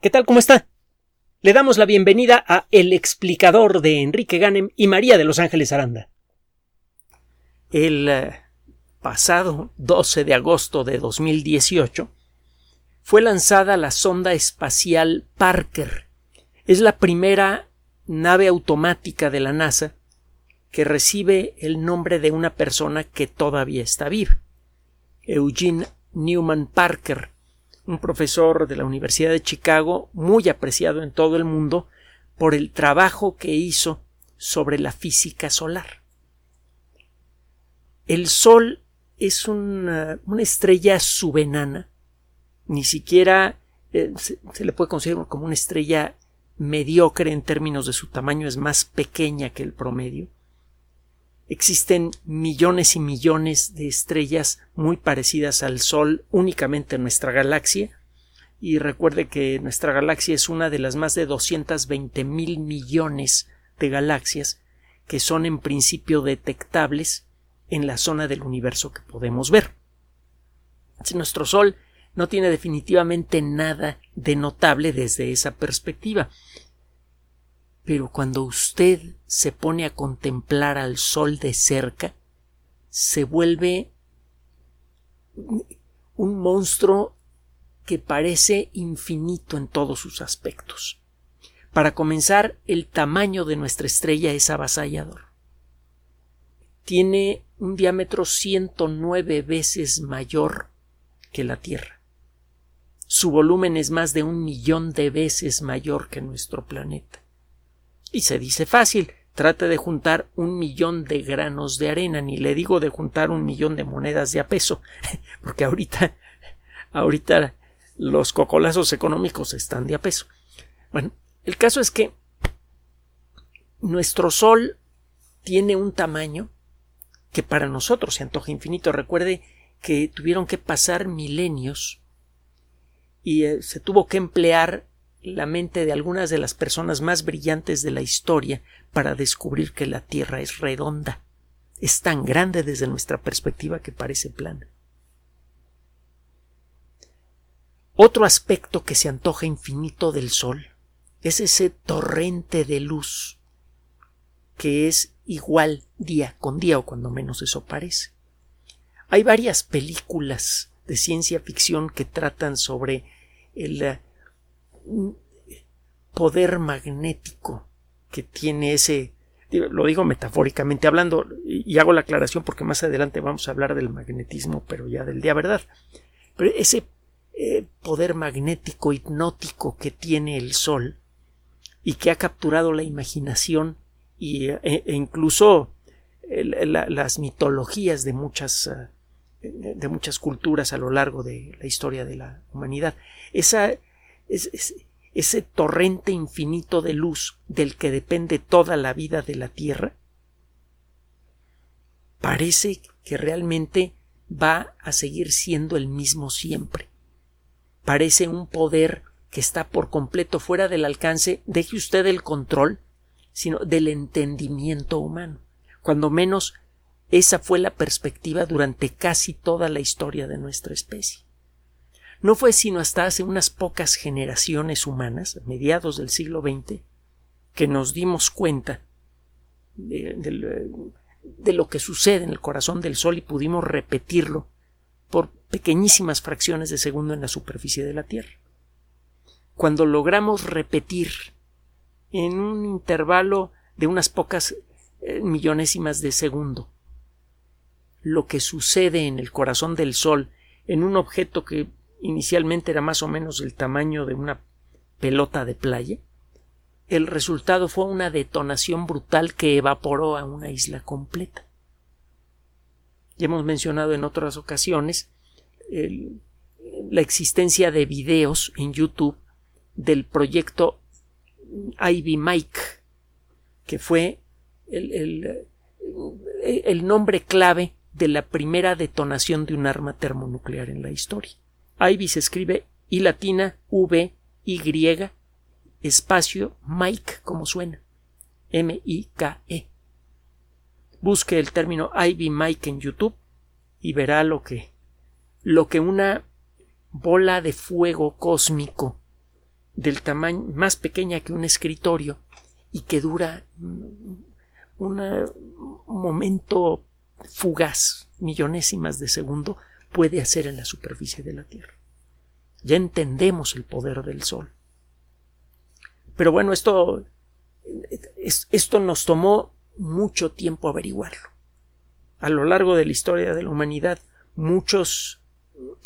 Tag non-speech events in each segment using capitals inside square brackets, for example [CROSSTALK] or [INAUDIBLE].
¿Qué tal? ¿Cómo está? Le damos la bienvenida a El explicador de Enrique Ganem y María de Los Ángeles Aranda. El eh, pasado 12 de agosto de 2018 fue lanzada la sonda espacial Parker. Es la primera nave automática de la NASA que recibe el nombre de una persona que todavía está viva. Eugene Newman Parker, un profesor de la Universidad de Chicago muy apreciado en todo el mundo por el trabajo que hizo sobre la física solar. El Sol es una, estrella subenana, ni siquiera eh, se, se, le puede considerar como una estrella mediocre en términos de su tamaño, es más pequeña que el promedio. Existen millones y millones de estrellas muy parecidas al Sol únicamente en nuestra galaxia. Y recuerde que nuestra galaxia es una de las más de 220 mil millones de galaxias que son en principio detectables en la zona del universo que podemos ver. Si nuestro Sol no tiene definitivamente nada de notable desde esa perspectiva. Pero cuando usted se pone a contemplar al sol de cerca, se vuelve un monstruo que parece infinito en todos sus aspectos. Para comenzar, el tamaño de nuestra estrella es avasallador. Tiene un diámetro 109 veces mayor que la Tierra. Su volumen es más de un millón de veces mayor que nuestro planeta. Y se dice fácil, trate de juntar un millón de granos de arena, ni le digo de juntar un millón de monedas de a peso, [LAUGHS] porque ahorita, ahorita los cocolazos económicos están de a peso. Bueno, el caso es que nuestro Sol tiene un tamaño que para nosotros se antoja infinito. Recuerde que tuvieron que pasar milenios y eh, se tuvo que emplear la mente de algunas de las personas más brillantes de la historia para descubrir que la Tierra es redonda. Es tan grande desde nuestra perspectiva que parece plana. Otro aspecto que se antoja infinito del Sol es ese torrente de luz que es igual día con día o cuando menos eso parece. Hay varias películas de ciencia ficción que tratan sobre el poder magnético que tiene ese lo digo metafóricamente hablando y hago la aclaración porque más adelante vamos a hablar del magnetismo pero ya del día verdad. Pero ese eh, poder magnético hipnótico que tiene el sol y que ha capturado la imaginación y, e, e incluso las mitologías de muchas eh, de muchas culturas a lo largo de la historia de la humanidad. Esa es, ese torrente infinito de luz del que depende toda la vida de la Tierra, parece que realmente va a seguir siendo el mismo siempre. Parece un poder que está por completo fuera del alcance, deje usted el control, sino del entendimiento humano. Cuando menos esa fue la perspectiva durante casi toda la historia de nuestra especie. No fue sino hasta hace unas pocas generaciones humanas, mediados del siglo XX, que nos dimos cuenta de, lo que sucede en el corazón del Sol y pudimos repetirlo por pequeñísimas fracciones de segundo en la superficie de la Tierra. Cuando logramos repetir en un intervalo de unas pocas eh, millonésimas de segundo lo que sucede en el corazón del Sol en un objeto que inicialmente era más o menos el tamaño de una pelota de playa, el resultado fue una detonación brutal que evaporó a una isla completa. Ya hemos mencionado en otras ocasiones la existencia de videos en YouTube del proyecto Ivy Mike, que fue el, nombre clave de la primera detonación de un arma termonuclear en la historia. Ivy se escribe I latina V Y espacio Mike como suena. M I K E. Busque el término Ivy Mike en YouTube y verá lo que lo que una bola de fuego cósmico del tamaño más pequeña que un escritorio y que dura un momento fugaz, millonésimas de segundo, puede hacer en la superficie de la Tierra. Ya entendemos el poder del Sol. Pero bueno, esto, esto nos tomó mucho tiempo averiguarlo. A lo largo de la historia de la humanidad, muchos,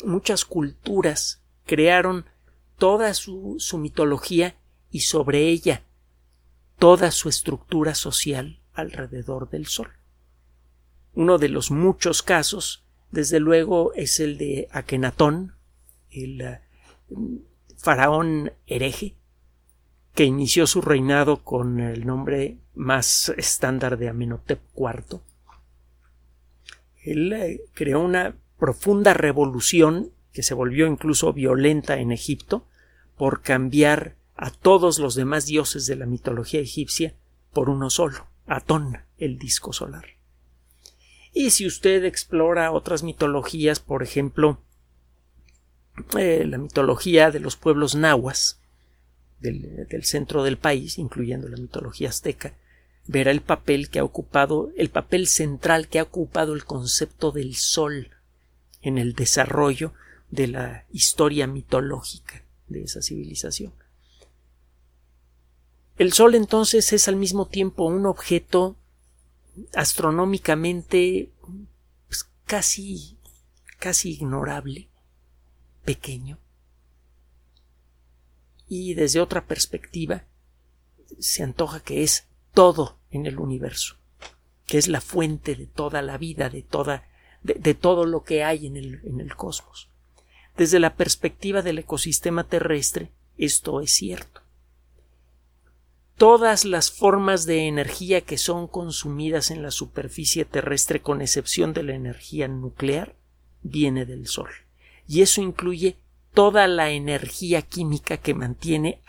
muchas culturas crearon toda su, su mitología y sobre ella toda su estructura social alrededor del Sol. Uno de los muchos casos, desde luego, es el de Akenatón, el eh, faraón hereje, que inició su reinado con el nombre más estándar de Amenhotep IV. Él eh, creó una profunda revolución que se volvió incluso violenta en Egipto por cambiar a todos los demás dioses de la mitología egipcia por uno solo, Atón, el disco solar. Y si usted explora otras mitologías, por ejemplo, eh, la mitología de los pueblos nahuas del, del, centro del país, incluyendo la mitología azteca, verá el papel que ha ocupado, el papel central que ha ocupado el concepto del sol en el desarrollo de la historia mitológica de esa civilización. El Sol entonces es al mismo tiempo un objeto astronómicamente pues, casi casi ignorable, pequeño. Y desde otra perspectiva se antoja que es todo en el universo, que es la fuente de toda la vida, de toda de, todo lo que hay en el, en el cosmos. Desde la perspectiva del ecosistema terrestre, esto es cierto todas las formas de energía que son consumidas en la superficie terrestre con excepción de la energía nuclear viene del Sol. Y eso incluye toda la energía química que mantiene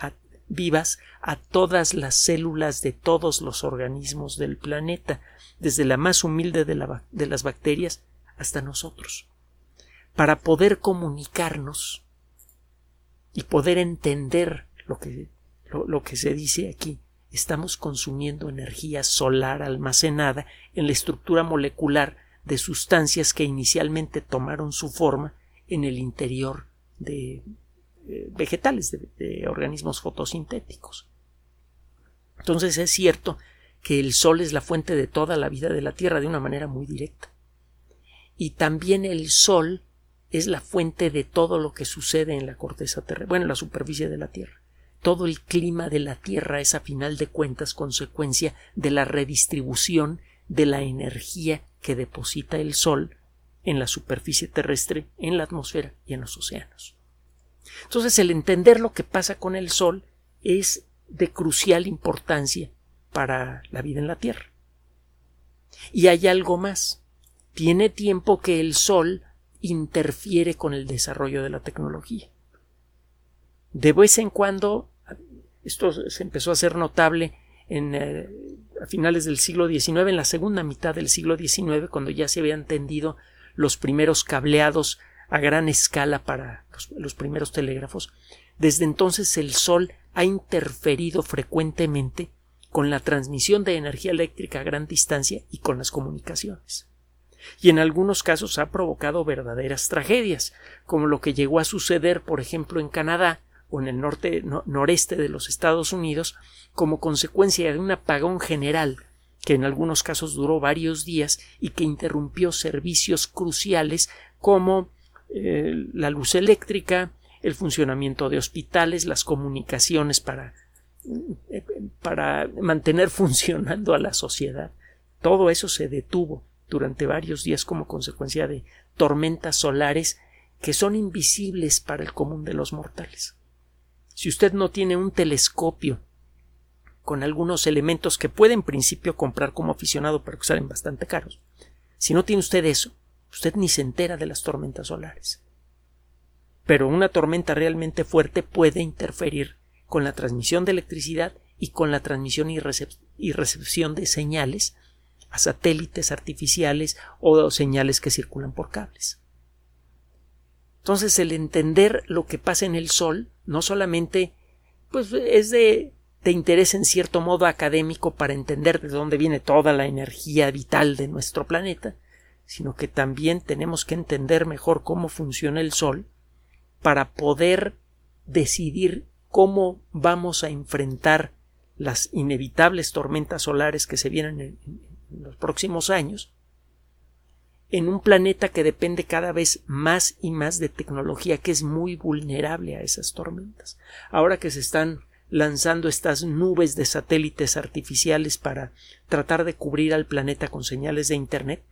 vivas a todas las células de todos los organismos del planeta, desde la más humilde de, de las bacterias hasta nosotros. Para poder comunicarnos y poder entender lo que lo, que se dice aquí, estamos consumiendo energía solar almacenada en la estructura molecular de sustancias que inicialmente tomaron su forma en el interior de eh, vegetales, de, organismos fotosintéticos. Entonces es cierto que el Sol es la fuente de toda la vida de la Tierra de una manera muy directa. Y también el Sol es la fuente de todo lo que sucede en la corteza terrestre, bueno, en la superficie de la Tierra todo el clima de la Tierra es a final de cuentas consecuencia de la redistribución de la energía que deposita el Sol en la superficie terrestre, en la atmósfera y en los océanos. Entonces, el entender lo que pasa con el Sol es de crucial importancia para la vida en la Tierra. Y hay algo más. Tiene tiempo que el Sol interfiere con el desarrollo de la tecnología. De vez en cuando esto se empezó a hacer notable en, eh, a finales del siglo XIX, en la segunda mitad del siglo XIX, cuando ya se habían tendido los primeros cableados a gran escala para los, los primeros telégrafos. Desde entonces el Sol ha interferido frecuentemente con la transmisión de energía eléctrica a gran distancia y con las comunicaciones. Y en algunos casos ha provocado verdaderas tragedias, como lo que llegó a suceder, por ejemplo, en Canadá, en el norte noreste de los Estados Unidos como consecuencia de un apagón general que en algunos casos duró varios días y que interrumpió servicios cruciales como eh, la luz eléctrica, el funcionamiento de hospitales, las comunicaciones para, eh, para mantener [LAUGHS] funcionando a la sociedad. Todo eso se detuvo durante varios días como consecuencia de tormentas solares que son invisibles para el común de los mortales. Si usted no tiene un telescopio con algunos elementos que puede en principio comprar como aficionado pero que salen bastante caros, si no tiene usted eso, usted ni se entera de las tormentas solares. Pero una tormenta realmente fuerte puede interferir con la transmisión de electricidad y con la transmisión y, recepción de señales a satélites artificiales o señales que circulan por cables. Entonces, el entender lo que pasa en el Sol no solamente pues es de, interés en cierto modo académico para entender de dónde viene toda la energía vital de nuestro planeta, sino que también tenemos que entender mejor cómo funciona el Sol para poder decidir cómo vamos a enfrentar las inevitables tormentas solares que se vienen en, en los próximos años en un planeta que depende cada vez más y más de tecnología, que es muy vulnerable a esas tormentas. Ahora que se están lanzando estas nubes de satélites artificiales para tratar de cubrir al planeta con señales de Internet,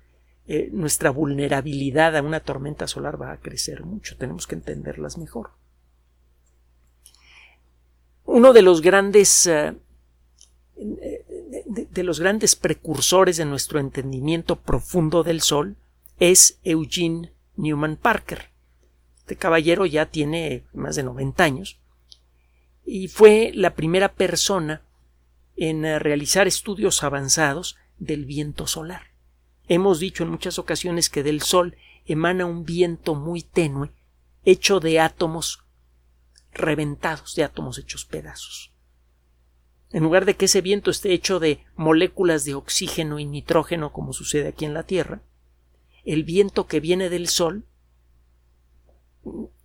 eh, nuestra vulnerabilidad a una tormenta solar va a crecer mucho. Tenemos que entenderlas mejor. Uno de los grandes eh, de, de, los grandes precursores de nuestro entendimiento profundo del Sol es Eugene Newman Parker. Este caballero ya tiene más de 90 años y fue la primera persona en eh, realizar estudios avanzados del viento solar. Hemos dicho en muchas ocasiones que del Sol emana un viento muy tenue, hecho de átomos reventados, de átomos hechos pedazos. En lugar de que ese viento esté hecho de moléculas de oxígeno y nitrógeno, como sucede aquí en la Tierra, el viento que viene del Sol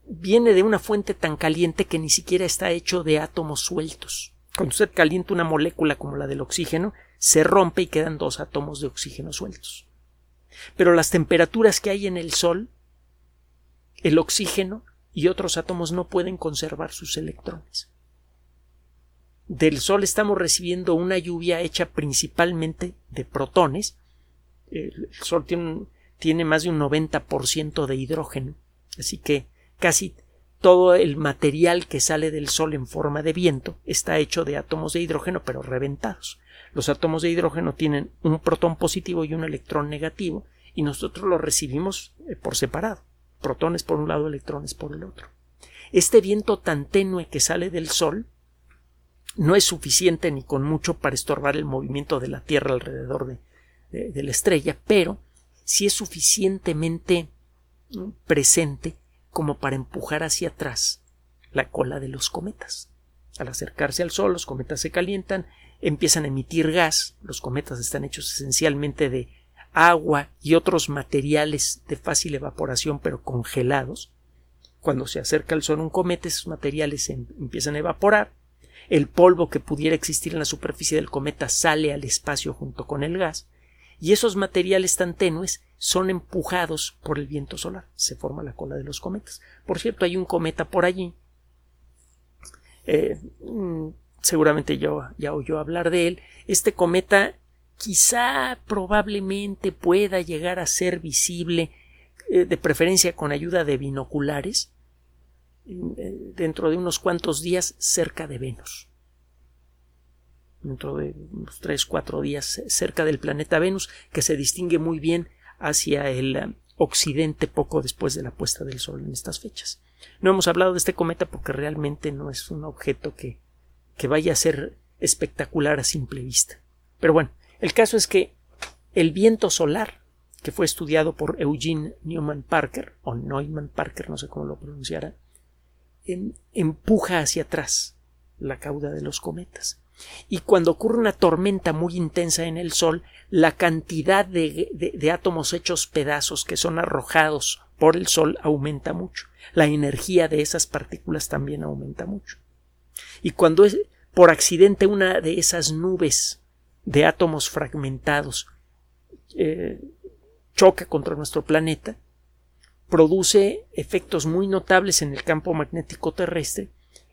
viene de una fuente tan caliente que ni siquiera está hecho de átomos sueltos. Cuando usted calienta una molécula como la del oxígeno, se rompe y quedan dos átomos de oxígeno sueltos. Pero las temperaturas que hay en el Sol, el oxígeno y otros átomos no pueden conservar sus electrones. Del Sol estamos recibiendo una lluvia hecha principalmente de protones. El Sol tiene un, tiene más de un 90% de hidrógeno. Así que casi todo el material que sale del Sol en forma de viento está hecho de átomos de hidrógeno pero reventados. Los átomos de hidrógeno tienen un protón positivo y un electrón negativo y nosotros los recibimos eh, por separado. Protones por un lado, electrones por el otro. Este viento tan tenue que sale del Sol no es suficiente ni con mucho para estorbar el movimiento de la Tierra alrededor de, de, de la estrella, pero si es suficientemente presente como para empujar hacia atrás la cola de los cometas. Al acercarse al Sol, los cometas se calientan, empiezan a emitir gas. Los cometas están hechos esencialmente de agua y otros materiales de fácil evaporación pero congelados. Cuando se acerca al Sol un cometa, esos materiales em, empiezan a evaporar. El polvo que pudiera existir en la superficie del cometa sale al espacio junto con el gas y esos materiales tan tenues son empujados por el viento solar. Se forma la cola de los cometas. Por cierto, hay un cometa por allí. Eh, mm, seguramente yo ya oyó hablar de él. Este cometa quizá probablemente pueda llegar a ser visible eh, de preferencia con ayuda de binoculares eh, dentro de unos cuantos días cerca de Venus dentro de unos tres, cuatro días cerca del planeta Venus, que se distingue muy bien hacia el eh, occidente poco después de la puesta del Sol en estas fechas. No hemos hablado de este cometa porque realmente no es un objeto que, que vaya a ser espectacular a simple vista. Pero bueno, el caso es que el viento solar, que fue estudiado por Eugene Newman Parker, o Neumann Parker, no sé cómo lo pronunciara, em, empuja hacia atrás la cauda de los cometas y cuando ocurre una tormenta muy intensa en el Sol, la cantidad de, átomos hechos pedazos que son arrojados por el Sol aumenta mucho. La energía de esas partículas también aumenta mucho. Y cuando es, por accidente una de esas nubes de átomos fragmentados eh, choca contra nuestro planeta, produce efectos muy notables en el campo magnético terrestre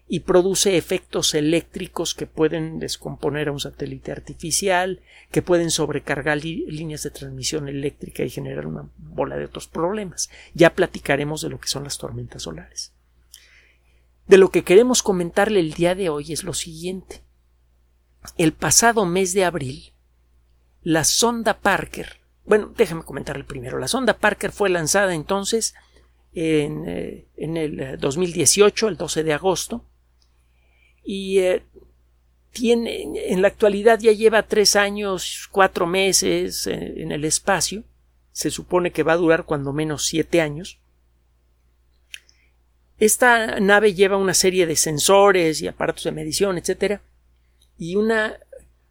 y produce efectos eléctricos que pueden descomponer a un satélite artificial, que pueden sobrecargar líneas de transmisión eléctrica y generar una bola de otros problemas. Ya platicaremos de lo que son las tormentas solares. De lo que queremos comentarle el día de hoy es lo siguiente. El pasado mes de abril, la sonda Parker, bueno, déjame comentarle primero, la sonda Parker fue lanzada entonces en, eh, en el 2018, el 12 de agosto, y eh, tiene, en la actualidad ya lleva tres años, cuatro meses eh, en el espacio. Se supone que va a durar cuando menos siete años. esta nave lleva una serie de sensores y aparatos de medición, etcétera, y una,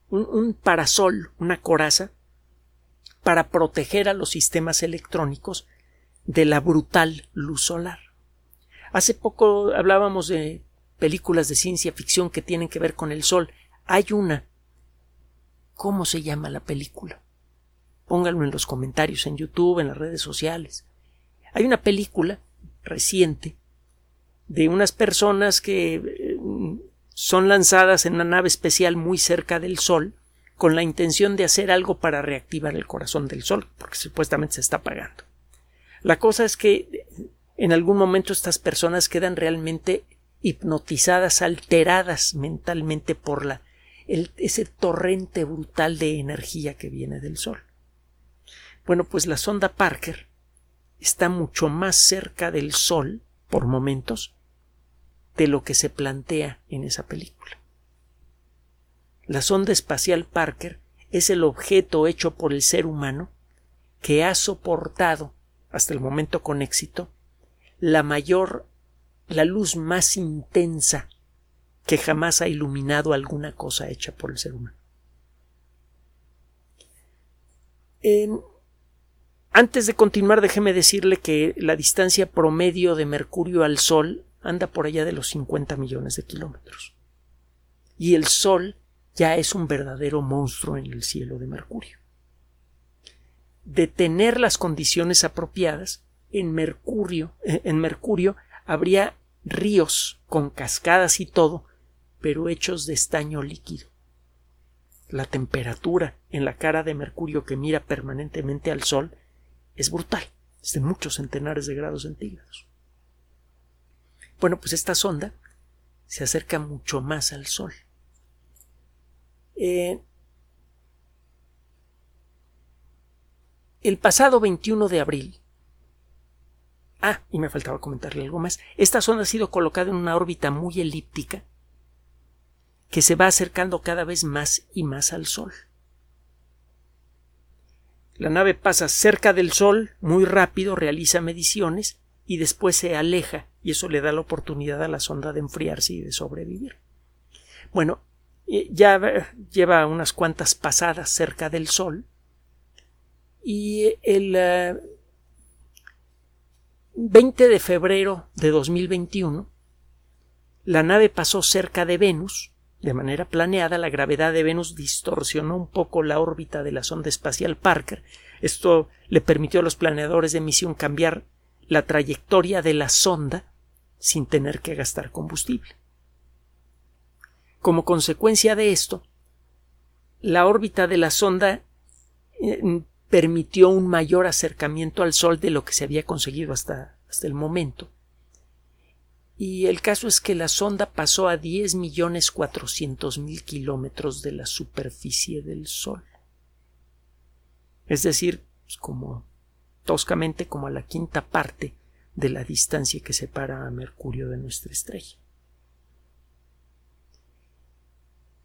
un, un parasol, una coraza, para proteger a los sistemas electrónicos de la brutal luz solar. Hace poco hablábamos de películas de ciencia ficción que tienen que ver con el sol. Hay una. ¿Cómo se llama la película? Pónganlo en los comentarios en YouTube, en las redes sociales. Hay una película reciente de unas personas que eh, son lanzadas en una nave especial muy cerca del Sol con la intención de hacer algo para reactivar el corazón del Sol, porque supuestamente se está apagando. La cosa es que en algún momento estas personas quedan realmente hipnotizadas, alteradas mentalmente por la, ese torrente brutal de energía que viene del Sol. Bueno, pues la sonda Parker está mucho más cerca del Sol, por momentos, de lo que se plantea en esa película. La sonda espacial Parker es el objeto hecho por el ser humano que ha soportado, hasta el momento con éxito, la mayor, la luz más intensa que jamás ha iluminado alguna cosa hecha por el ser humano. En, antes de continuar, déjeme decirle que la distancia promedio de Mercurio al Sol anda por allá de los 50 millones de kilómetros. Y el Sol ya es un verdadero monstruo en el cielo de Mercurio. De tener las condiciones apropiadas, en Mercurio, eh, en Mercurio habría ríos con cascadas y todo, pero hechos de estaño líquido. La temperatura en la cara de Mercurio que mira permanentemente al Sol es brutal, es de muchos centenares de grados centígrados. Bueno, pues esta sonda se acerca mucho más al Sol. Eh, el pasado 21 de abril. Ah, y me faltaba comentarle algo más. Esta sonda ha sido colocada en una órbita muy elíptica que se va acercando cada vez más y más al Sol. La nave pasa cerca del Sol muy rápido, realiza mediciones y después se aleja y eso le da la oportunidad a la sonda de enfriarse y de sobrevivir. Bueno, ya lleva unas cuantas pasadas cerca del Sol y el 20 eh, de febrero de 2021 la nave pasó cerca de Venus de manera planeada, la gravedad de Venus distorsionó un poco la órbita de la sonda espacial Parker. Esto le permitió a los planeadores de misión cambiar la trayectoria de la sonda sin tener que gastar combustible. Como consecuencia de esto, la órbita de la sonda eh, permitió un mayor acercamiento al Sol de lo que se había conseguido hasta, hasta el momento y el caso es que la sonda pasó a 10 millones cuatrocientos mil kilómetros de la superficie del Sol. Es decir, pues, como toscamente como a la quinta parte de la distancia que separa a Mercurio de nuestra estrella.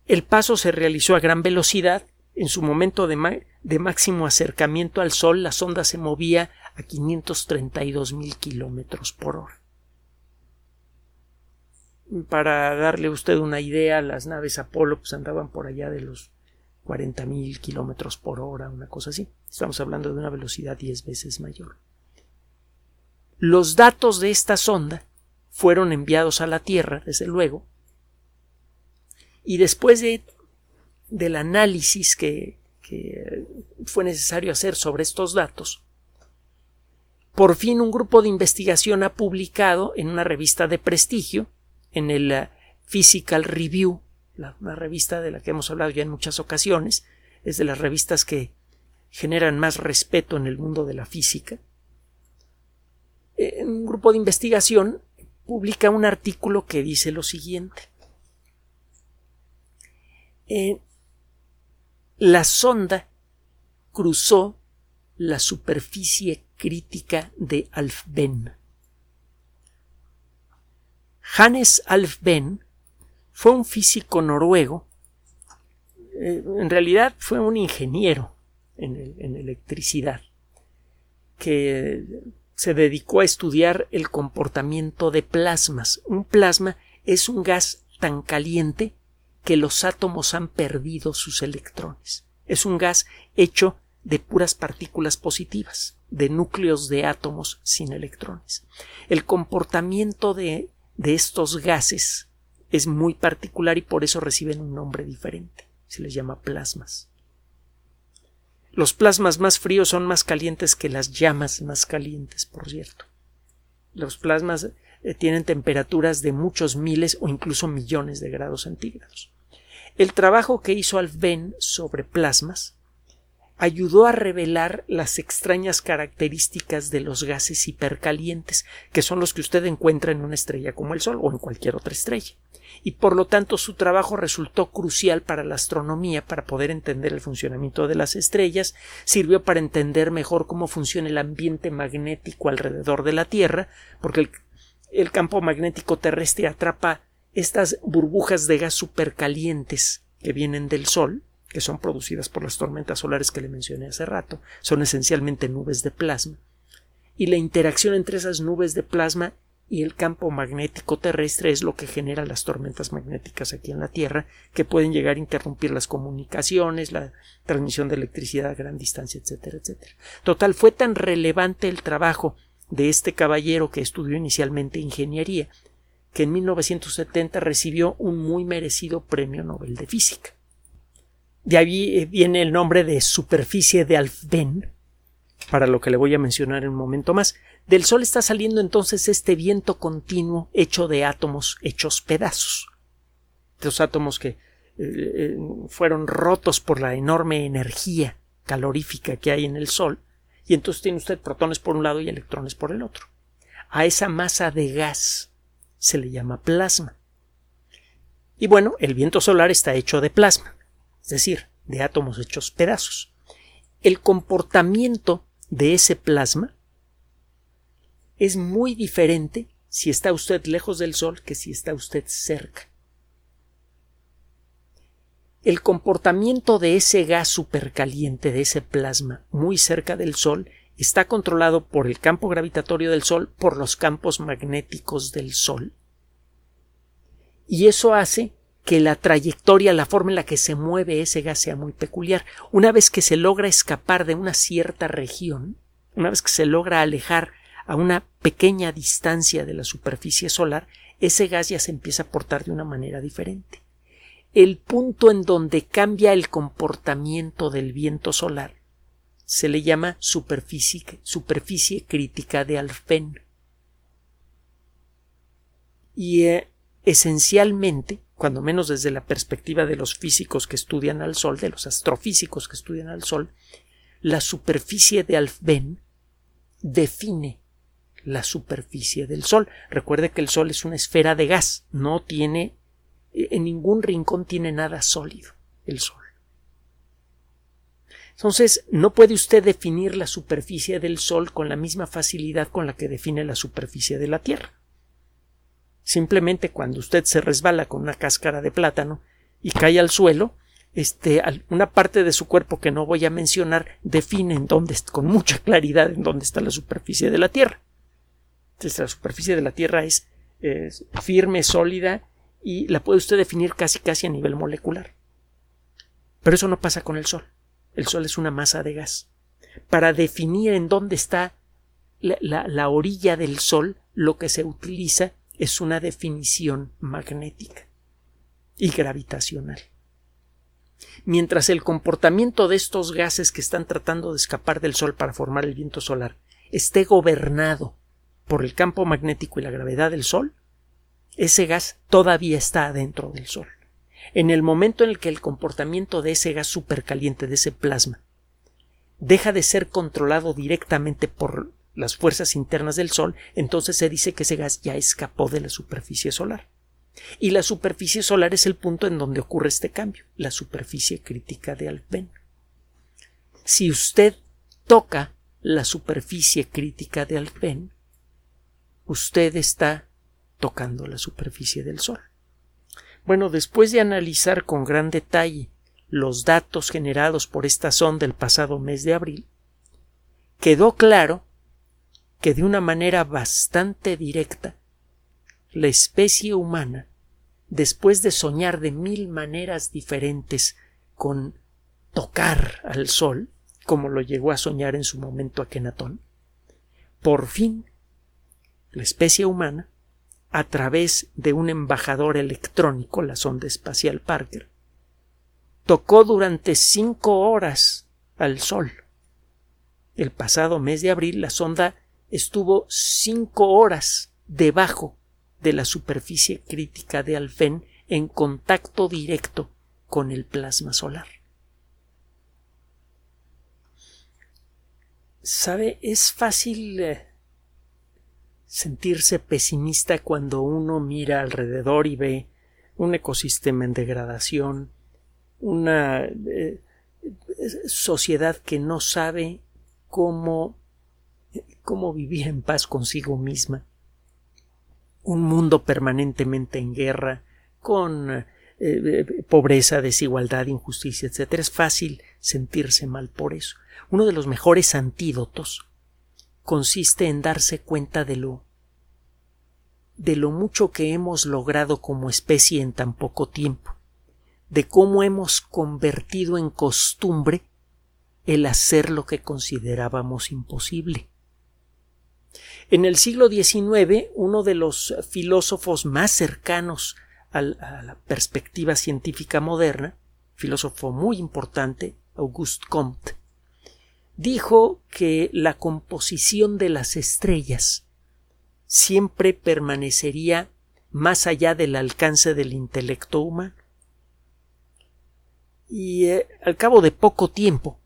El paso se realizó a gran velocidad. En su momento de, máximo acercamiento al Sol, la sonda se movía a 532 mil kilómetros por hora. Para darle a usted una idea, las naves Apolo pues, andaban por allá de los 40.000 kilómetros por hora, una cosa así. Estamos hablando de una velocidad 10 veces mayor. Los datos de esta sonda fueron enviados a la Tierra, desde luego, y después de, del análisis que, fue necesario hacer sobre estos datos, por fin un grupo de investigación ha publicado en una revista de prestigio en el eh, Physical Review, una revista de la que hemos hablado ya en muchas ocasiones, es de las revistas que generan más respeto en el mundo de la física. Eh, un grupo de investigación publica un artículo que dice lo siguiente. Eh, la sonda cruzó la superficie crítica de Alfvén. Hannes Alfvén fue un físico noruego, eh, en realidad fue un ingeniero en, electricidad, que se dedicó a estudiar el comportamiento de plasmas. Un plasma es un gas tan caliente que los átomos han perdido sus electrones. Es un gas hecho de puras partículas positivas, de núcleos de átomos sin electrones. El comportamiento de, de estos gases es muy particular y por eso reciben un nombre diferente. Se les llama plasmas. Los plasmas más fríos son más calientes que las llamas más calientes, por cierto. Los plasmas eh, tienen temperaturas de muchos miles o incluso millones de grados centígrados. El trabajo que hizo Alfvén sobre plasmas ayudó a revelar las extrañas características de los gases hipercalientes, que son los que usted encuentra en una estrella como el Sol o en cualquier otra estrella. Y por lo tanto su trabajo resultó crucial para la astronomía para poder entender el funcionamiento de las estrellas, sirvió para entender mejor cómo funciona el ambiente magnético alrededor de la Tierra, porque el, campo magnético terrestre atrapa estas burbujas de gas supercalientes que vienen del Sol, que son producidas por las tormentas solares que le mencioné hace rato, son esencialmente nubes de plasma, y la interacción entre esas nubes de plasma y el campo magnético terrestre es lo que genera las tormentas magnéticas aquí en la Tierra, que pueden llegar a interrumpir las comunicaciones, la transmisión de electricidad a gran distancia, etcétera, etcétera. Total, fue tan relevante el trabajo de este caballero que estudió inicialmente ingeniería, que en 1970 recibió un muy merecido premio Nobel de Física. De ahí eh, viene el nombre de superficie de Alfvén, para lo que le voy a mencionar en un momento más. Del Sol está saliendo entonces este viento continuo hecho de átomos hechos pedazos. Los átomos que eh, eh, fueron rotos por la enorme energía calorífica que hay en el Sol, y entonces tiene usted protones por un lado y electrones por el otro. A esa masa de gas se le llama plasma. Y bueno, el viento solar está hecho de plasma, es decir, de átomos hechos pedazos. El comportamiento de ese plasma es muy diferente si está usted lejos del Sol que si está usted cerca. El comportamiento de ese gas supercaliente, de ese plasma muy cerca del Sol, está controlado por el campo gravitatorio del Sol, por los campos magnéticos del Sol. Y eso hace que la trayectoria, la forma en la que se mueve ese gas sea muy peculiar. Una vez que se logra escapar de una cierta región, una vez que se logra alejar a una pequeña distancia de la superficie solar, ese gas ya se empieza a portar de una manera diferente. El punto en donde cambia el comportamiento del viento solar se le llama superficie, superficie crítica de Alfvén. Y eh, esencialmente, cuando menos desde la perspectiva de los físicos que estudian al Sol, de los astrofísicos que estudian al Sol, la superficie de Alfvén define la superficie del Sol. Recuerde que el Sol es una esfera de gas, no tiene en ningún rincón tiene nada sólido el Sol. Entonces, no puede usted definir la superficie del Sol con la misma facilidad con la que define la superficie de la Tierra. Simplemente cuando usted se resbala con una cáscara de plátano y cae al suelo, este, una parte de su cuerpo que no voy a mencionar define en dónde, con mucha claridad en dónde está la superficie de la Tierra. Entonces, la superficie de la Tierra es, firme, sólida y la puede usted definir casi casi a nivel molecular. Pero eso no pasa con el Sol. El Sol es una masa de gas. Para definir en dónde está la, orilla del Sol, lo que se utiliza es una definición magnética y gravitacional. Mientras el comportamiento de estos gases que están tratando de escapar del Sol para formar el viento solar esté gobernado por el campo magnético y la gravedad del Sol, ese gas todavía está adentro del Sol. En el momento en el que el comportamiento de ese gas supercaliente, de ese plasma, deja de ser controlado directamente por las fuerzas internas del Sol, entonces se dice que ese gas ya escapó de la superficie solar. Y la superficie solar es el punto en donde ocurre este cambio, la superficie crítica de Alfvén. Si usted toca la superficie crítica de Alfvén, usted está tocando la superficie del Sol. Bueno, después de analizar con gran detalle los datos generados por esta sonda el pasado mes de abril, quedó claro que de una manera bastante directa la especie humana, después de soñar de mil maneras diferentes con tocar al sol, como lo llegó a soñar en su momento Akenatón, por fin la especie humana, a través de un embajador electrónico, la sonda espacial Parker, tocó durante cinco horas al Sol. El pasado mes de abril la sonda estuvo cinco horas debajo de la superficie crítica de Alfén en contacto directo con el plasma solar. Sabe, es fácil eh, sentirse pesimista cuando uno mira alrededor y ve un ecosistema en degradación, una eh, sociedad que no sabe cómo, cómo vivir en paz consigo misma, un mundo permanentemente en guerra, con eh, pobreza, desigualdad, injusticia, etc. Es fácil sentirse mal por eso. Uno de los mejores antídotos consiste en darse cuenta de lo de lo mucho que hemos logrado como especie en tan poco tiempo, de cómo hemos convertido en costumbre el hacer lo que considerábamos imposible. En el siglo XIX, uno de los filósofos más cercanos a la perspectiva científica moderna, filósofo muy importante, Auguste Comte, dijo que la composición de las estrellas siempre permanecería más allá del alcance del intelecto humano. Y eh, al cabo de poco tiempo,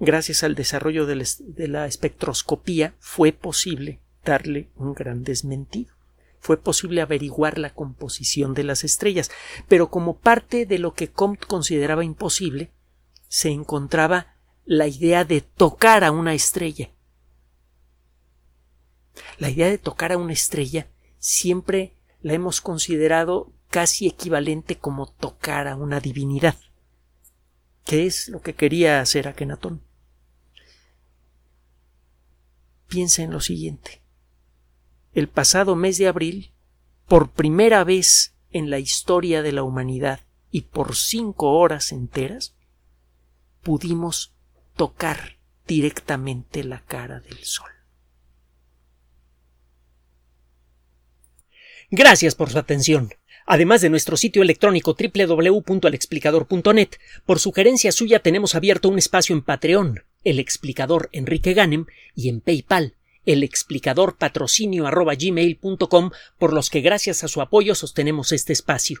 gracias al desarrollo de la espectroscopía, fue posible darle un gran desmentido. Fue posible averiguar la composición de las estrellas, pero como parte de lo que Comte consideraba imposible, se encontraba la idea de tocar a una estrella. La idea de tocar a una estrella siempre la hemos considerado casi equivalente como tocar a una divinidad, que es lo que quería hacer Akenatón. Piensa en lo siguiente. El pasado mes de abril, por primera vez en la historia de la humanidad y por cinco horas enteras, pudimos tocar directamente la cara del sol. Gracias por su atención. Además de nuestro sitio electrónico www.alexplicador.net, por sugerencia suya tenemos abierto un espacio en Patreon, el explicador Enrique Ganem, y en PayPal, el explicador patrocinio por los que gracias a su apoyo sostenemos este espacio.